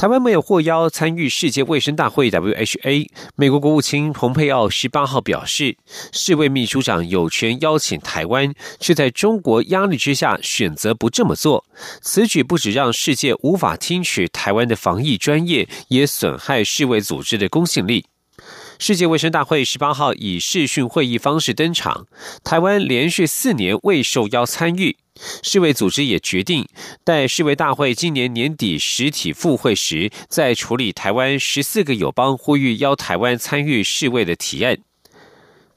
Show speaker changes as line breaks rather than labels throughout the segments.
台湾没有获邀参与世界卫生大会 （WHA）。美国国务卿蓬佩奥十八号表示，世卫秘书长有权邀请台湾，却在中国压力之下选择不这么做。此举不止让世界无法听取台湾的防疫专业，也损害世卫组织的公信力。世界卫生大会十八号以视讯会议方式登场，台湾连续四年未受邀参与。世卫组织也决定，待世卫大会今年年底实体复会时，在处理台湾十四个友邦呼吁邀台湾参与世卫的提案。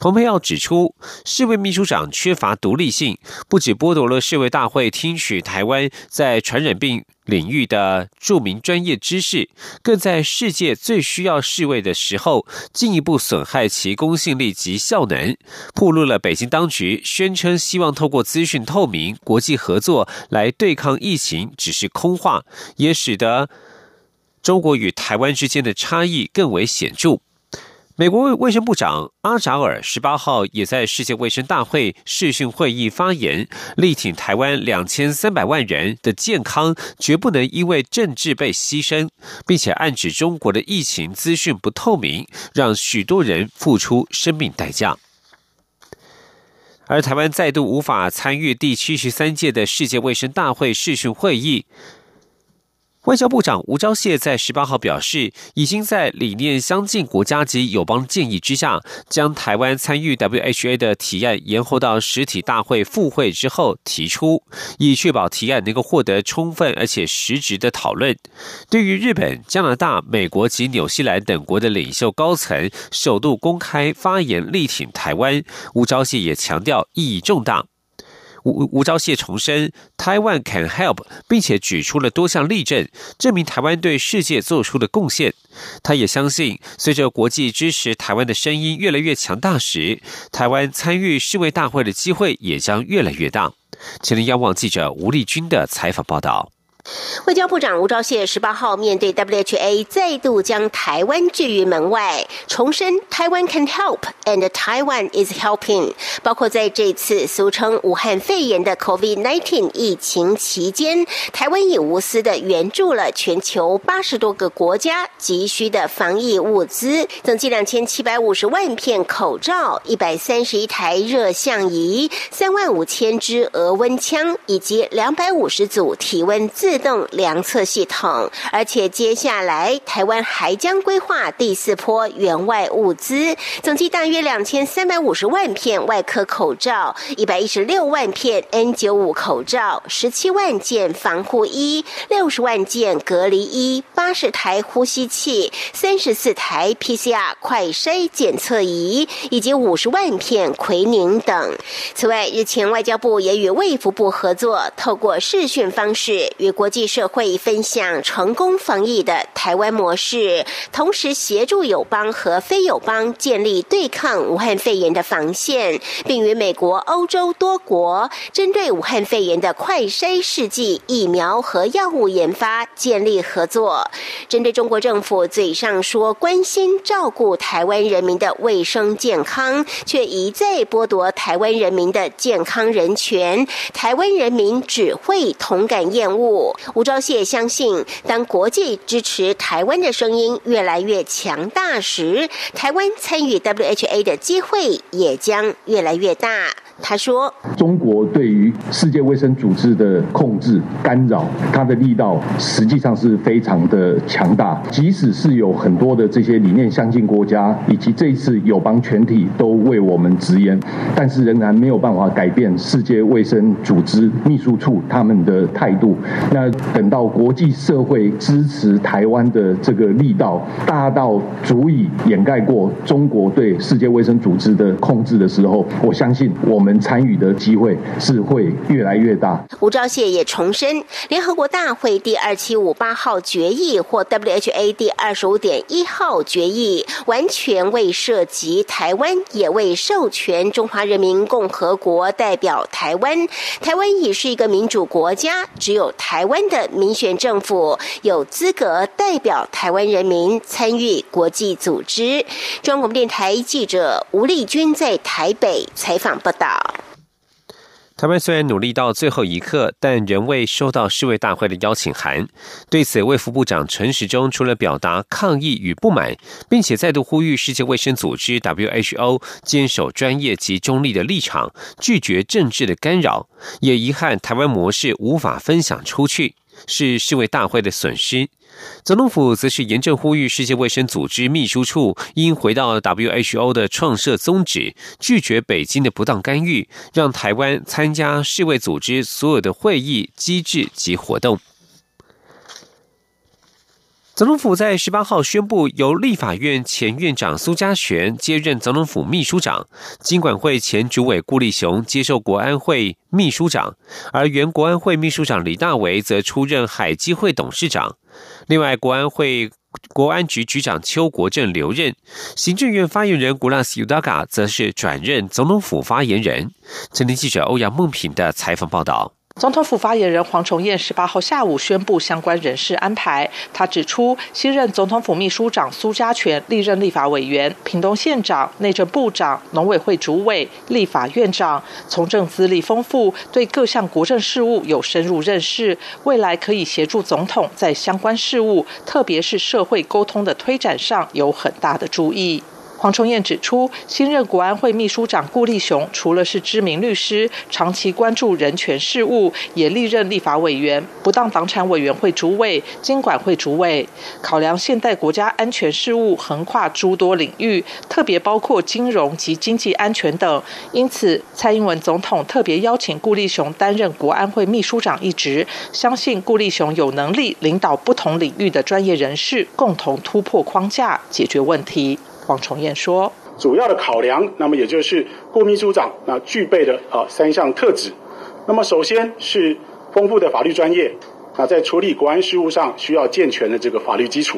蓬佩奥指出，世卫秘书长缺乏独立性，不止剥夺了世卫大会听取台湾在传染病领域的著名专业知识，更在世界最需要世卫的时候，进一步损害其公信力及效能，暴露了北京当局宣称希望透过资讯透明、国际合作来对抗疫情只是空话，也使得中国与台湾之间的差异更为显著。美国卫生部长阿扎尔十八号也在世界卫生大会视讯会议发言，力挺台湾两千三百万人的健康绝不能因为政治被牺牲，并且暗指中国的疫情资讯不透明，让许多人付出生命代价。而台湾再度无法参与第七十三届的世界卫生大会视讯会议。外交部长吴钊燮在十八号表示，已经在理念相近国家及友邦建议之下，将台湾参与 WHA 的提案延后到实体大会复会之后提出，以确保提案能够获得充分而且实质的讨论。对于日本、加拿大、美国及纽西兰等国的领袖高层首度公开发言力挺台湾，吴钊燮也强调意义重大。吴吴钊燮重申台湾 can help，并且举出了多项例证，证明台湾对世界做出的贡献。他也相信，随着国际支持台湾的声音越来越强大时，台湾参与世卫大会的机会也将越来越大。请您仰望记者吴丽君的采访报道。
外交部长吴钊燮十八号面对 WHA 再度将台湾拒于门外，重申台湾 can help and Taiwan is helping。包括在这次俗称武汉肺炎的 COVID-19 疫情期间，台湾也无私的援助了全球八十多个国家急需的防疫物资，总计两千七百五十万片口罩、一百三十一台热像仪、三万五千支额温枪以及两百五十组体温自。自动量测系统，而且接下来台湾还将规划第四波援外物资，总计大约两千三百五十万片外科口罩，一百一十六万片 N 九五口罩，十七万件防护衣，六十万件隔离衣，八十台呼吸器，三十四台 PCR 快筛检测仪，以及五十万片奎宁等。此外，日前外交部也与卫福部合作，透过视讯方式与国。国际社会分享成功防疫的台湾模式，同时协助友邦和非友邦建立对抗武汉肺炎的防线，并与美国、欧洲多国针对武汉肺炎的快筛试剂、疫苗和药物研发建立合作。针对中国政府嘴上说关心照顾台湾人民的卫生健康，却一再剥夺台湾人民的健康人权，台湾人民只会同感厌恶。吴钊燮相信，当国际支持台湾的声音越来越强大时，台湾参与 WHA 的机会也将越来越大。他说：“
中国对于世界卫生组织的控制干扰，它的力道实际上是非常的强大。即使是有很多的这些理念相近国家，以及这一次友邦全体都为我们直言，但是仍然没有办法改变世界卫生组织秘书处他们的态度。那等到国际社会支持台湾的这个力道大到足以掩盖过中国对世界卫生组织的控制的时候，我相信我们。”参与的机会是会越来越大。
吴钊燮也重申，联合国大会第二七五八号决议或 WHA 第二十五点一号决议，完全未涉及台湾，也未授权中华人民共和国代表台湾。台湾已是一个民主国家，只有台湾的民选政府有资格代表台湾人民参与国际组织。中广电台记者吴丽君在台北采访报道。
台湾虽然努力到最后一刻，但仍未收到世卫大会的邀请函。对此，卫副部长陈时中除了表达抗议与不满，并且再度呼吁世界卫生组织 （WHO） 坚守专业及中立的立场，拒绝政治的干扰，也遗憾台湾模式无法分享出去。是世卫大会的损失。总统府则是严正呼吁世界卫生组织秘书处应回到 WHO 的创设宗旨，拒绝北京的不当干预，让台湾参加世卫组织所有的会议、机制及活动。总统府在十八号宣布，由立法院前院长苏家全接任总统府秘书长，经管会前主委顾立雄接受国安会秘书长，而原国安会秘书长李大为则出任海基会董事长。另外，国安会国安局局长邱国正留任，行政院发言人古拉斯尤达嘎则是转任总统府发言人。今天记者欧阳梦平的采访报道。
总统府发言人黄崇彦十八号下午宣布相关人事安排。他指出，新任总统府秘书长苏家全历任立法委员、屏东县长、内政部长、农委会主委、立法院长，从政资历丰富，对各项国政事务有深入认识，未来可以协助总统在相关事务，特别是社会沟通的推展上有很大的注意。黄崇彦指出，新任国安会秘书长顾立雄除了是知名律师，长期关注人权事务，也历任立法委员、不当房产委员会主委、经管会主委。考量现代国家安全事务横跨诸多领域，特别包括金融及经济安全等，因此蔡英文总统特别邀请顾立雄担任国安会秘书长一职，相信顾立雄有能力领导不同领域的专业人士，共同突破框架，解决问题。黄崇彦说：“
主要的考量，那么也就是顾秘书长那具备的啊三项特质。那么首先是丰富的法律专业啊，在处理国安事务上需要健全的这个法律基础。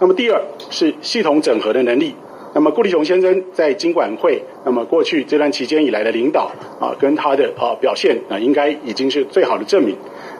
那么第二是系统整合的能力。那么顾立雄先生在经管会，那么过去这段期间以来的领导啊，跟他的啊表现啊，应该已经是最好的证明。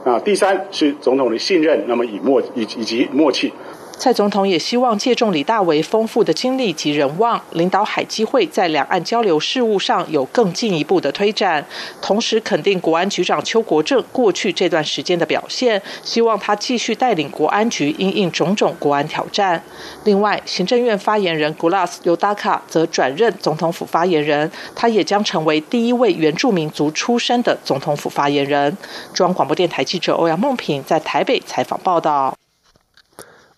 啊，第三是总统的信任，那么以默以以及默契。”
蔡总统也希望借重李大为丰富的经历及人望，领导海基会在两岸交流事务上有更进一步的推展。同时肯定国安局长邱国正过去这段时间的表现，希望他继续带领国安局应应种种国安挑战。另外，行政院发言人 Gulas Yodaka 则转任总统府发言人，他也将成为第一位原住民族出身的总统府发言人。中央广播电台记者欧阳梦平在台北采访报道。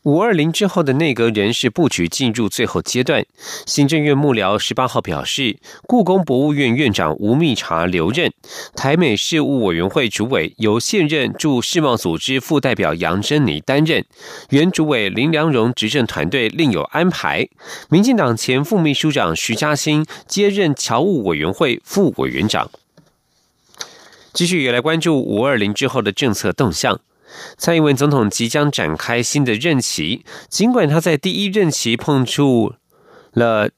五二零之后的内阁人事布局进入最后阶段。行政院幕僚十八号表示，故宫博物院院长吴密察留任，台美事务委员会主委由现任驻世贸组织副代表杨珍妮担任，原主委林良荣执政团队另有安排。民进党前副秘书长徐嘉欣接任侨务委员会副委员长。继续也来关注五二零之后的政策动向。蔡英文总统即将展开新的任期，尽管他在第一任期碰触了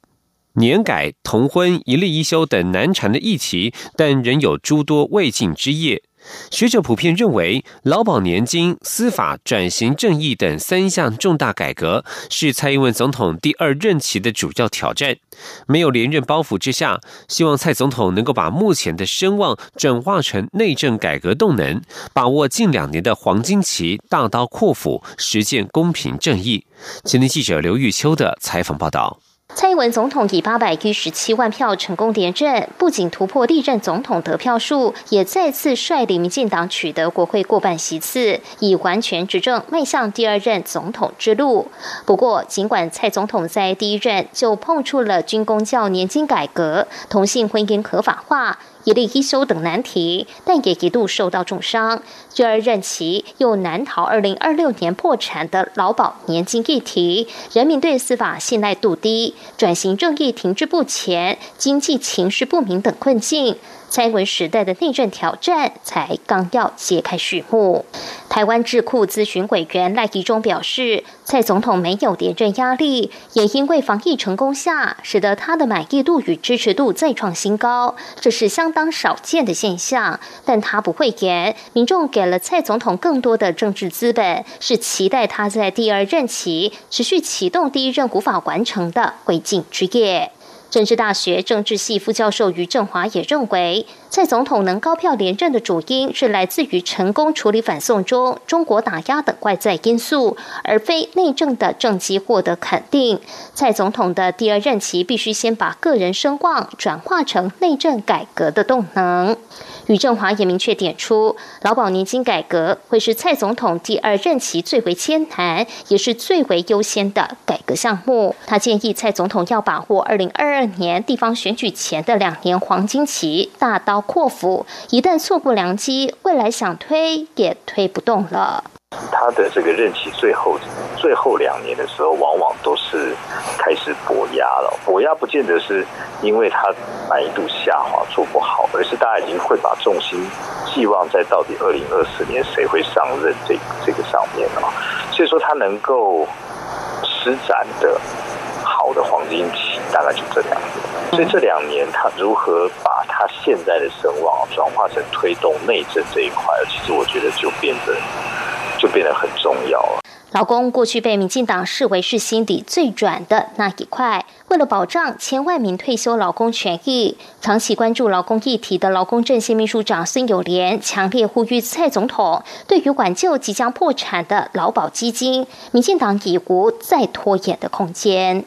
年改、同婚、一例一休等难缠的议题，但仍有诸多未尽之业。学者普遍认为，劳保年金、司法转型正义等三项重大改革是蔡英文总统第二任期的主要挑战。没有连任包袱之下，希望蔡总统能够把目前的声望转化成内政改革动能，把握近两年的黄金期，大刀阔斧实践公平正义。前天记者刘玉秋的采访报道。
蔡英文总统以八百一十七万票成功连任，不仅突破历任总统得票数，也再次率领民进党取得国会过半席次，以完全执政迈向第二任总统之路。不过，尽管蔡总统在第一任就碰触了军工教年金改革、同性婚姻合法化。一例一休等难题，但也一度受到重伤。继而任其又难逃二零二六年破产的劳保年金议题，人民对司法信赖度低，转型正义停滞不前、经济情势不明等困境。蔡文时代的内政挑战才刚要揭开序幕。台湾智库咨询委员赖宜中表示，蔡总统没有连任压力，也因为防疫成功下，使得他的满意度与支持度再创新高，这是相当少见的现象。但他不会言，民众给了蔡总统更多的政治资本，是期待他在第二任期持续启动第一任无法完成的未尽之业。政治大学政治系副教授于正华也认为，蔡总统能高票连任的主因是来自于成功处理反送中、中国打压等外在因素，而非内政的政绩获得肯定。蔡总统的第二任期必须先把个人声望转化成内政改革的动能。于正华也明确点出，劳保年金改革会是蔡总统第二任期最为艰难，也是最为优先的改革项目。他建议蔡总统要把握二零二二年地方选举前的两年黄金期，大刀阔斧。一旦错过良机，未来想推也推不动了。
他的这个任期最后最后两年的时候，往往都是开始博压了。博压不见得是因为他满意度下滑做不好，而是大家已经会把重心寄望在到底二零二四年谁会上任这这个上面了。所以说他能够施展的好的黄金期，大概就这两年。所以这两年他如何把他现在的声望转化成推动内政这一块，其实我觉得就变得。就变得很重要了。
劳工过去被民进党视为是心底最软的那一块，为了保障千万名退休劳工权益，长期关注劳工议题的劳工阵线秘书长孙友莲强烈呼吁蔡总统，对于挽救即将破产的劳保基金，民进党已无再拖延的空间。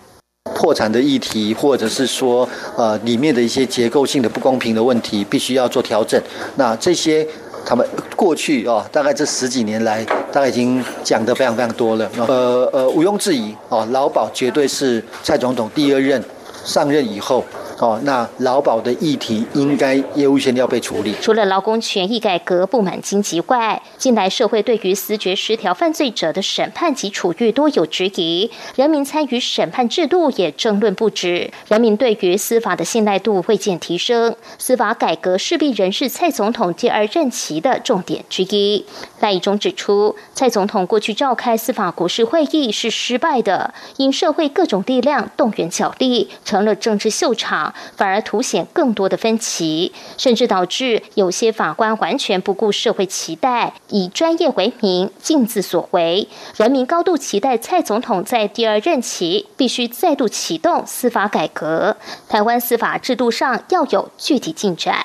破产的议题，或者是说呃里面的一些结构性的不公平的问题，必须要做调整。那这些。他们过去哦，大概这十几年来，大概已经讲得非常非常多了。呃呃，毋庸置疑哦，劳保绝对是蔡总统第二任上任以后。哦，那劳保的议题应该优先要被处理。
除了劳工权益改革不满经济外，近来社会对于思觉失调犯罪者的审判及处遇多有质疑，人民参与审判制度也争论不止，人民对于司法的信赖度未见提升。司法改革势必仍是蔡总统第二任期的重点之一。赖以中指出，蔡总统过去召开司法国事会议是失败的，因社会各种力量动员角力，成了政治秀场。反而凸显更多的分歧，甚至导致有些法官完全不顾社会期待，以专业为名，尽自所为。人民高度期待蔡总统在第二任期必须再度启动司法改革，台湾司法制度上要有具体进展。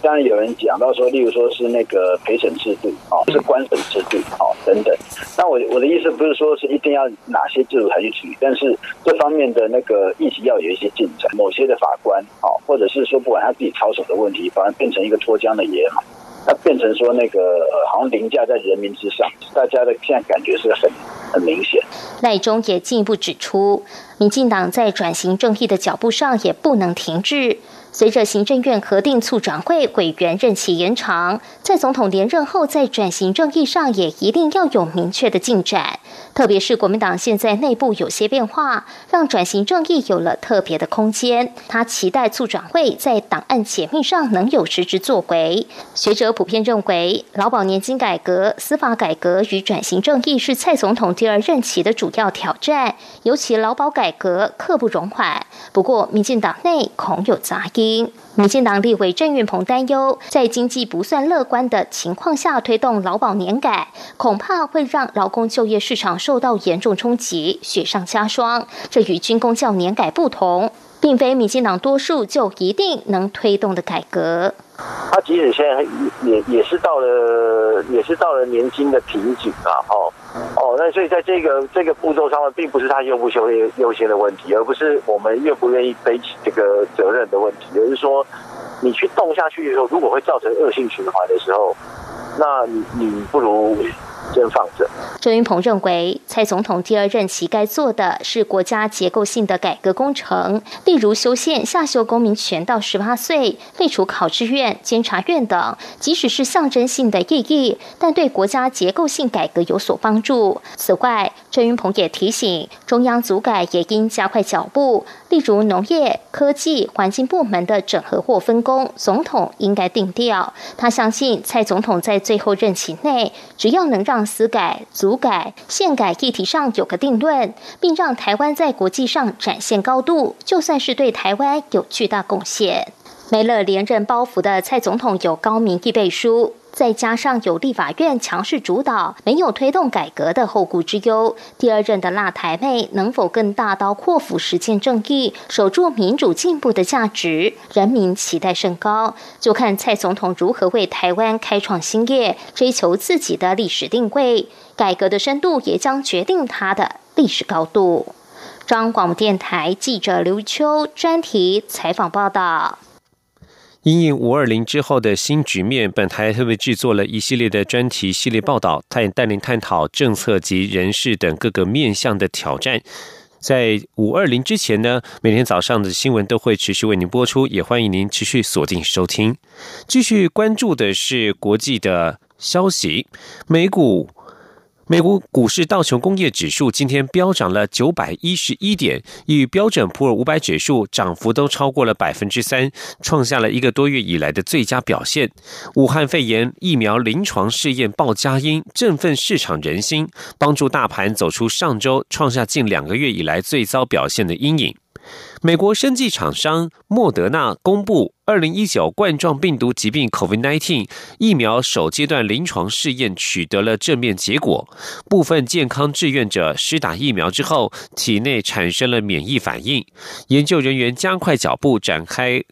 当然有人讲到说，例如说是那个陪审制度，哦，是官审制度，哦，等等。那我我的意思不是说是一定要哪些制度才去处理，但是这方面的那个议题要有一些进展。某些的法法官，哦，或者是说不管他自己操守的问题，反而变成一个脱缰的野马，他变成说那个好像凌驾在人民之上，大家的现在感觉是很很明显。
赖中也进一步指出，民进党在转型正义的脚步上也不能停滞。随着行政院核定促转会委员任期延长，在总统连任后，在转型正义上也一定要有明确的进展。特别是国民党现在内部有些变化，让转型正义有了特别的空间。他期待促转会在档案解密上能有实质作为。学者普遍认为，劳保年金改革、司法改革与转型正义是蔡总统第二任期的主要挑战，尤其劳保改革刻不容缓。不过，民进党内恐有杂音。民进党立委郑运鹏担忧，在经济不算乐观的情况下推动劳保年改，恐怕会让劳工就业市场受到严重冲击，雪上加霜。这与军工教年改不同，并非民进党多数就一定能推动的改革。
他即使现在也也是到了，也是到了年金的瓶颈啊！哦哦，那所以在这个这个步骤上面，并不是他优不优优优先的问题，而不是我们愿不愿意背起这个责任的问题，也就是说你去动下去的时候，如果会造成恶性循环的时候，那你你不如
先放着。
郑云鹏认为，蔡总统第二任期该做的是国家结构性的改革工程，例如修宪下修公民权到十八岁、废除考试院、监察院等，即使是象征性的意义，但对国家结构性改革有所帮助。此外，郑云鹏也提醒，中央组改也应加快脚步，例如农业、科技、环境部门的整合或分工，总统应该定调。他相信，蔡总统在最后任期内，只要能让司改、组改、宪改议题上有个定论，并让台湾在国际上展现高度，就算是对台湾有巨大贡献。没了连任包袱的蔡总统有高民意背书。再加上有立法院强势主导，没有推动改革的后顾之忧，第二任的辣台妹能否更大刀阔斧实践正义，守住民主进步的价值？人民期待甚高，就看蔡总统如何为台湾开创新业，追求自己的历史定位。改革的深度也将决定他的历史高度。中央广播电台记者刘秋专题采访报道。
因应五二零之后的新局面，本台特别制作了一系列的专题系列报道，它也带领探讨政策及人事等各个面向的挑战。在五二零之前呢，每天早上的新闻都会持续为您播出，也欢迎您持续锁定收听。继续关注的是国际的消息，美股。美国股市道琼工业指数今天飙涨了九百一十一点，与标准普尔五百指数涨幅都超过了百分之三，创下了一个多月以来的最佳表现。武汉肺炎疫苗临床试验报佳音，振奋市场人心，帮助大盘走出上周创下近两个月以来最糟表现的阴影。美国生技厂商莫德纳公布，二零一九冠状病毒疾病 （COVID-19） 疫苗首阶段临床试验取得了正面结果，部分健康志愿者施打疫苗之后，体内产生了免疫反应。研究人员加快脚步展开。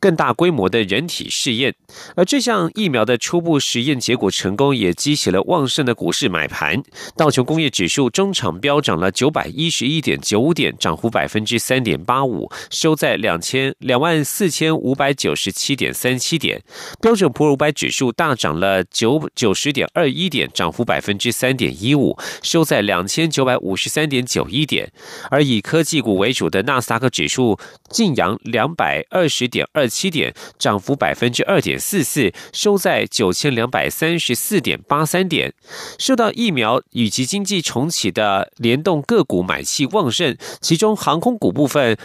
更大规模的人体试验，而这项疫苗的初步实验结果成功，也激起了旺盛的股市买盘。道琼工业指数中场飙涨了九百一十一点九五点，涨幅百分之三点八五，收在两千两万四千五百九十七点三七点。标准普尔五百指数大涨了九九十点二一点，涨幅百分之三点一五，收在两千九百五十三点九一点。而以科技股为主的纳斯达克指数晋扬两百二十点二。七点，涨幅百分之二点四四，收在九千两百三十四点八三点。受到疫苗以及经济重启的联动，个股买气旺盛。其中航空股部分，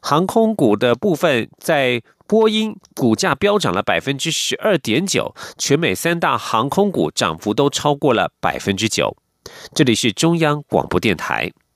航空股的部分在波音股价飙涨了百分之十二点九，全美三大航空股涨幅都超过了百分之九。这里是中央广播电台。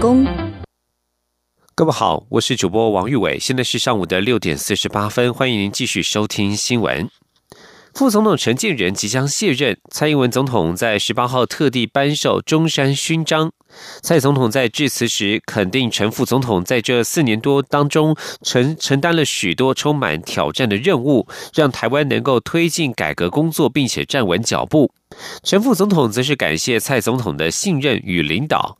各位好，我是主播王玉伟，现在是上午的六点四十八分，欢迎您继续收听新闻。副总统陈建仁即将卸任，蔡英文总统在十八号特地颁授中山勋章。蔡总统在致辞时肯定陈副总统在这四年多当中承承担了许多充满挑战的任务，让台湾能够推进改革工作，并且站稳脚步。陈副总统则是感谢蔡总统的信任与领导。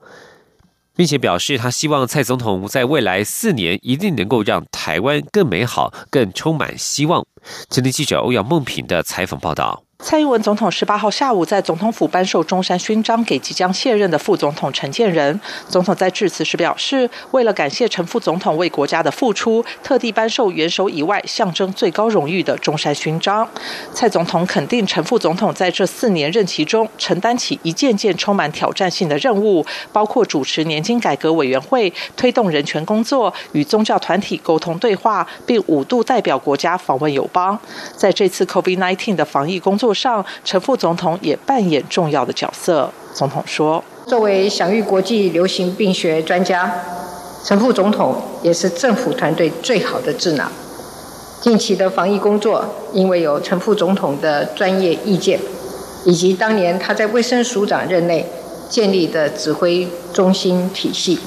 并且表示，他希望蔡总统在未来四年一定能够让台湾更美好、更充满希望。今天记者欧阳梦平的采访报道。
蔡英文总统十八号下午在总统府颁授中山勋章给即将卸任的副总统陈建仁。总统在致辞时表示，为了感谢陈副总统为国家的付出，特地颁授元首以外象征最高荣誉的中山勋章。蔡总统肯定陈副总统在这四年任期中承担起一件件充满挑战性的任务，包括主持年金改革委员会、推动人权工作、与宗教团体沟通对话，并五度代表国家访问友邦。在这次 COVID-19 的防疫工作。上，陈副总统也扮演重要的角色。总统说：“
作为享誉国际流行病学专家，陈副总统也是政府团队最好的智囊。近期的防疫工作，因为有陈副总统的专业意见，以及当年他在卫生署长任内建立的指挥中心体系，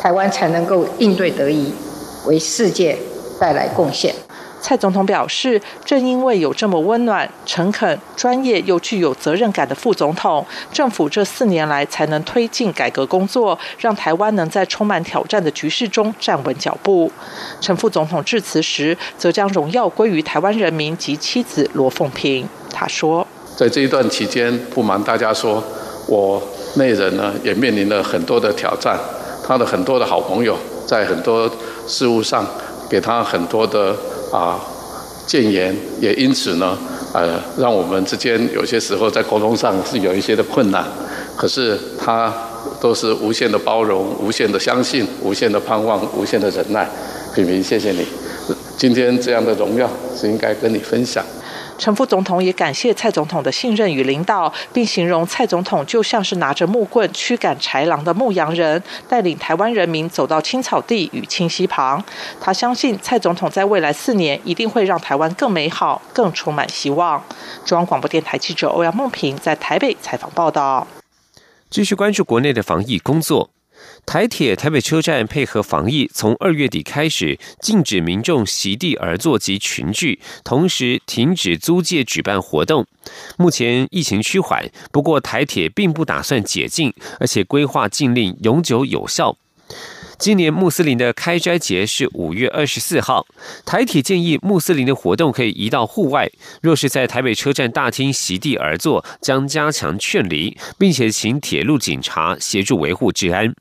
台湾才能够应对得宜，为世界带来贡献。
蔡总统表示，正因为有这么温暖、诚恳、专业又具有责任感的副总统，政府这四年来才能推进改革工作，让台湾能在充满挑战的局势中站稳脚步。陈副总统致辞时，则将荣耀归于台湾人民及妻子罗凤萍。他说：“
在这一段期间，不瞒大家说，我内人呢也面临了很多的挑战，他的很多的好朋友在很多事务上给他很多的。”啊，谏言也因此呢，呃，让我们之间有些时候在沟通上是有一些的困难。可是他都是无限的包容、无限的相信、无限的盼望、无限的忍耐。品平，谢谢你，今天这样的荣耀是应该跟你分享。
陈副总统也感谢蔡总统的信任与领导，并形容蔡总统就像是拿着木棍驱赶豺狼的牧羊人，带领台湾人民走到青草地与清溪旁。他相信蔡总统在未来四年一定会让台湾更美好、更充满希望。中央广播电台记者欧阳梦平在台北采访报道。
继续关注国内的防疫工作。台铁台北车站配合防疫，从二月底开始禁止民众席地而坐及群聚，同时停止租借举办活动。目前疫情趋缓，不过台铁并不打算解禁，而且规划禁令永久有效。今年穆斯林的开斋节是五月二十四号，台铁建议穆斯林的活动可以移到户外。若是在台北车站大厅席地而坐，将加强劝离，并且请铁路警察协助维护治安。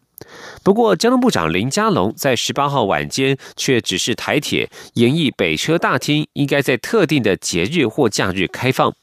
不过，交通部长林佳龙在十八号晚间却指示台铁演绎北车大厅应该在特定的节日或假日开放。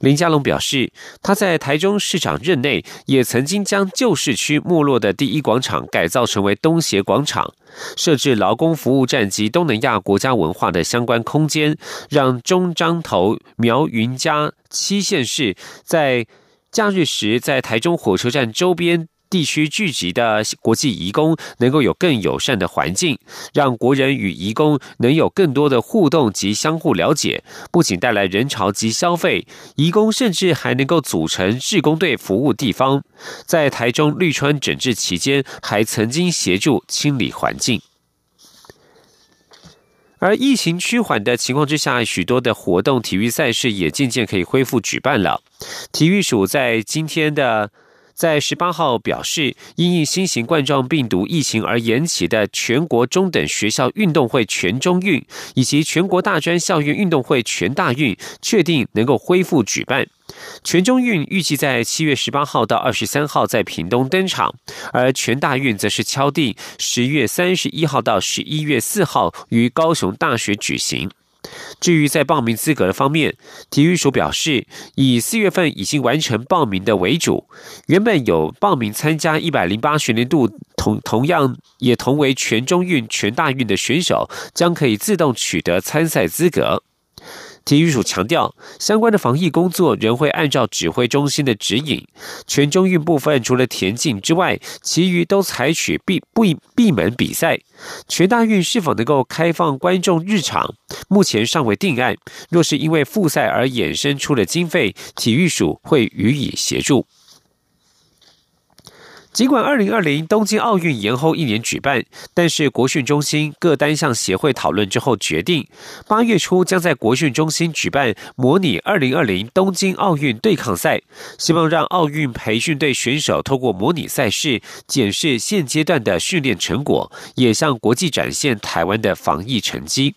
林佳龙表示，他在台中市长任内也曾经将旧市区没落的第一广场改造成为东协广场，设置劳工服务站及东南亚国家文化的相关空间，让中彰投苗云嘉七县市在假日时在台中火车站周边。地区聚集的国际移工能够有更友善的环境，让国人与移工能有更多的互动及相互了解，不仅带来人潮及消费，移工甚至还能够组成志工队服务地方。在台中绿川整治期间，还曾经协助清理环境。而疫情趋缓的情况之下，许多的活动、体育赛事也渐渐可以恢复举办了。体育署在今天的。在十八号表示，因应新型冠状病毒疫情而延期的全国中等学校运动会全中运以及全国大专校院运动会全大运，确定能够恢复举办。全中运预计在七月十八号到二十三号在屏东登场，而全大运则是敲定十月三十一号到十一月四号于高雄大学举行。至于在报名资格的方面，体育署表示，以四月份已经完成报名的为主。原本有报名参加一百零八学年度同同样也同为全中运、全大运的选手，将可以自动取得参赛资格。体育署强调，相关的防疫工作仍会按照指挥中心的指引。全中运部分除了田径之外，其余都采取闭闭闭门比赛。全大运是否能够开放观众入场，目前尚未定案。若是因为复赛而衍生出的经费，体育署会予以协助。尽管二零二零东京奥运延后一年举办，但是国训中心各单项协会讨论之后决定，八月初将在国训中心举办模拟二零二零东京奥运对抗赛，希望让奥运培训队选手透过模拟赛事检视现阶段的训练成果，也向国际展现台湾的防疫成绩。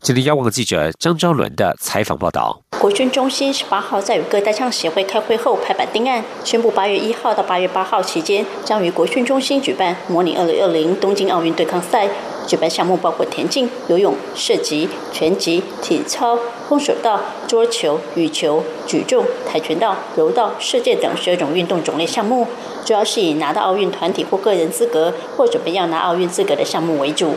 今天，央广记者张昭伦的采访报道。
国训中心十八号在与各单项协会开会后拍板定案，宣布八月一号到八月八号期间。将于国训中心举办模拟二零二零东京奥运对抗赛，举办项目包括田径、游泳、射击、拳击、体操、空手道、桌球、羽球、举重、跆拳道、柔道、射箭等十二种运动种类项目，主要是以拿到奥运团体或个人资格，或准备要拿奥运资格的项目为主。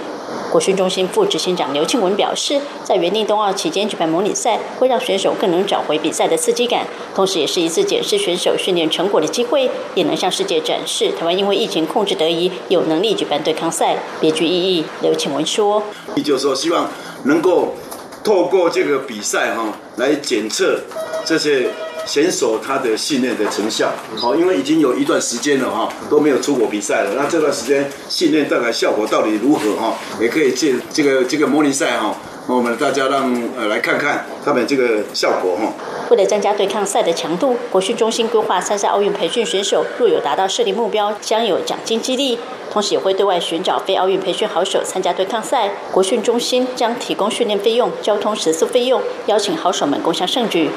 国训中心副执行长刘庆文表示，在原定冬奥期间举办模拟赛，会让选手更能找回比赛的刺激感，同时也是一次检视选手训练成果的机会，也能向世界展示台湾因为疫情控制得宜，有能力举办对抗赛，别具意义。刘庆文说：“
就是说，希望能够透过这个比赛哈，来检测这些选手他的训练的成效。好，因为已经有一段时间了哈，都没有出国比赛了。那这段时间训练带来效果到底如何哈？也可以借这个这个模拟赛哈，我们大家让呃来看看他们这个效果哈。
为了增加对抗赛的强度，国训中心规划参赛奥运培训选手，若有达到设定目标，将有奖金激励。同时也会对外寻找非奥运培训好手参加对抗赛。国训中心将提供训练费用、交通食宿费用，邀请好手们共享盛举。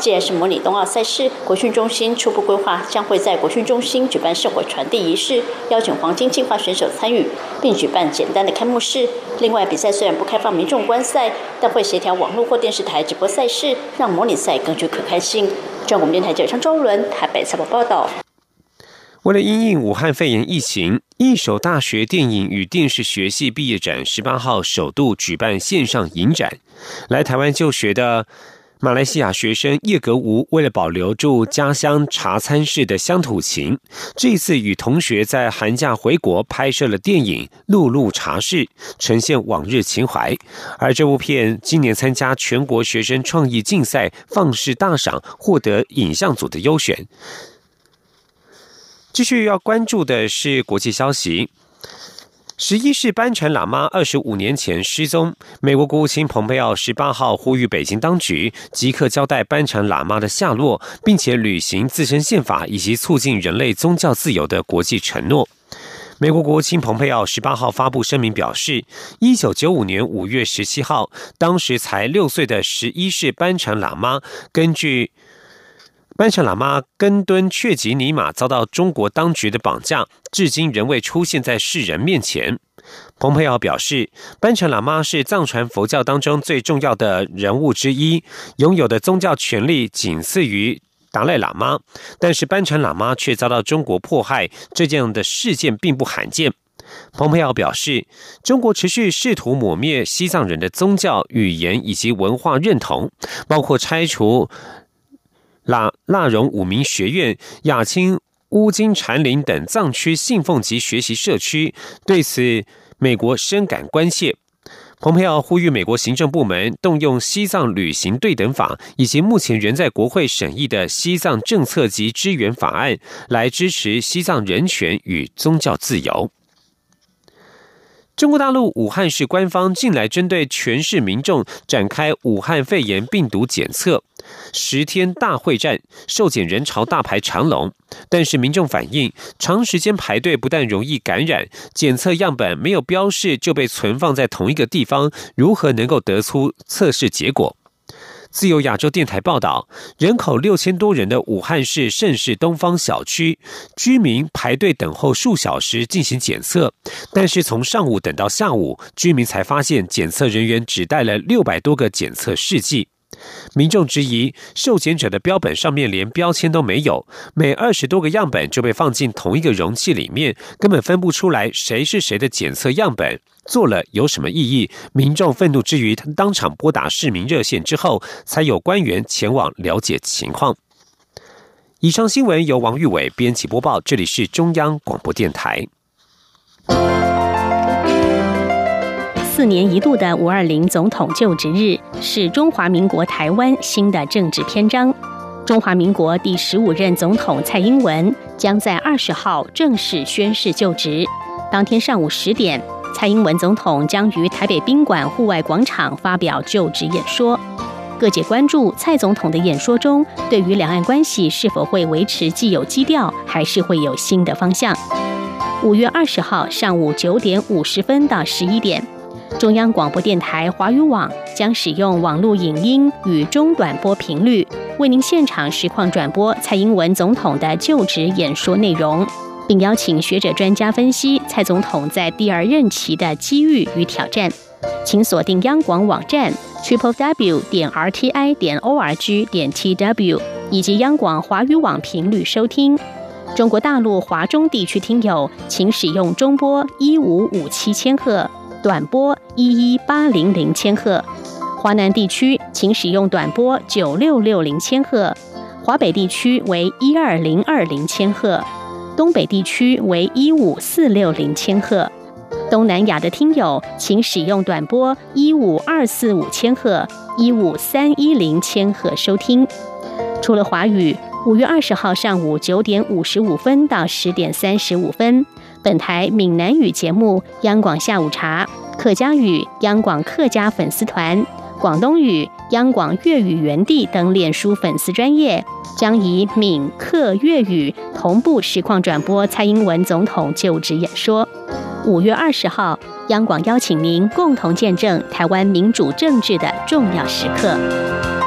既然是模拟冬奥赛事，国训中心初步规划将会在国训中心举办圣火传递仪式，邀请黄金计划选手参与，并举办简单的开幕式。另外，比赛虽然不开放民众观赛，但会协调网络或电视台直播赛事，让模拟赛更具可看性。中广电台记者张周伦台北采访报道。
为了因应武汉肺炎疫情，一手大学电影与电视学系毕业展十八号首度举办线上影展。来台湾就学的马来西亚学生叶格吴，为了保留住家乡茶餐室的乡土情，这次与同学在寒假回国拍摄了电影《露露茶室》，呈现往日情怀。而这部片今年参加全国学生创意竞赛放视大赏，获得影像组的优选。继续要关注的是国际消息。十一世班禅喇嘛二十五年前失踪，美国国务卿蓬佩奥十八号呼吁北京当局即刻交代班禅喇嘛的下落，并且履行自身宪法以及促进人类宗教自由的国际承诺。美国国务卿蓬佩奥十八号发布声明表示，一九九五年五月十七号，当时才六岁的十一世班禅喇嘛根据。班禅喇嘛根敦却吉尼玛遭到中国当局的绑架，至今仍未出现在世人面前。蓬佩奥表示，班禅喇嘛是藏传佛教当中最重要的人物之一，拥有的宗教权力仅次于达赖喇嘛，但是班禅喇嘛却遭到中国迫害，这样的事件并不罕见。蓬佩奥表示，中国持续试图抹灭西藏人的宗教、语言以及文化认同，包括拆除。腊腊荣五名学院、雅青乌金禅林等藏区信奉及学习社区，对此美国深感关切。蓬佩奥呼吁美国行政部门动用西藏旅行对等法以及目前仍在国会审议的西藏政策及支援法案，来支持西藏人权与宗教自由。中国大陆武汉市官方近来针对全市民众展开武汉肺炎病毒检测，十天大会战，受检人潮大排长龙。但是民众反映，长时间排队不但容易感染，检测样本没有标示就被存放在同一个地方，如何能够得出测试结果？自由亚洲电台报道，人口六千多人的武汉市盛世东方小区居民排队等候数小时进行检测，但是从上午等到下午，居民才发现检测人员只带了六百多个检测试剂。民众质疑，受检者的标本上面连标签都没有，每二十多个样本就被放进同一个容器里面，根本分不出来谁是谁的检测样本。做了有什么意义？民众愤怒之余，他当场拨打市民热线之后，才有官员前往了解情况。以上新闻由王玉伟编辑播报，这里是中央广播电台。
四年一度的五二零总统就职日是中华民国台湾新的政治篇章。中华民国第十五任总统蔡英文将在二十号正式宣誓就职。当天上午十点，蔡英文总统将于台北宾馆户外广场发表就职演说。各界关注蔡总统的演说中，对于两岸关系是否会维持既有基调，还是会有新的方向。五月二十号上午九点五十分到十一点。中央广播电台华语网将使用网络影音与中短波频率，为您现场实况转播蔡英文总统的就职演说内容，并邀请学者专家分析蔡总统在第二任期的机遇与挑战。请锁定央广网站 triple w 点 r t i 点 o r g 点 t w 以及央广华语网频率收听。中国大陆华中地区听友，请使用中波一五五七千赫。短波一一八零零千赫，华南地区请使用短波九六六零千赫，华北地区为一二零二零千赫，东北地区为一五四六零千赫，东南亚的听友请使用短波一五二四五千赫、一五三一零千赫收听。除了华语，五月二十号上午九点五十五分到十点三十五分，本台闽南语节目《央广下午茶》，客家语《央广客家粉丝团》。广东语、央广粤语原地等脸书粉丝专业将以闽客粤语同步实况转播蔡英文总统就职演说。五月二十号，央广邀请您共同见证台湾民主政治的重要时刻。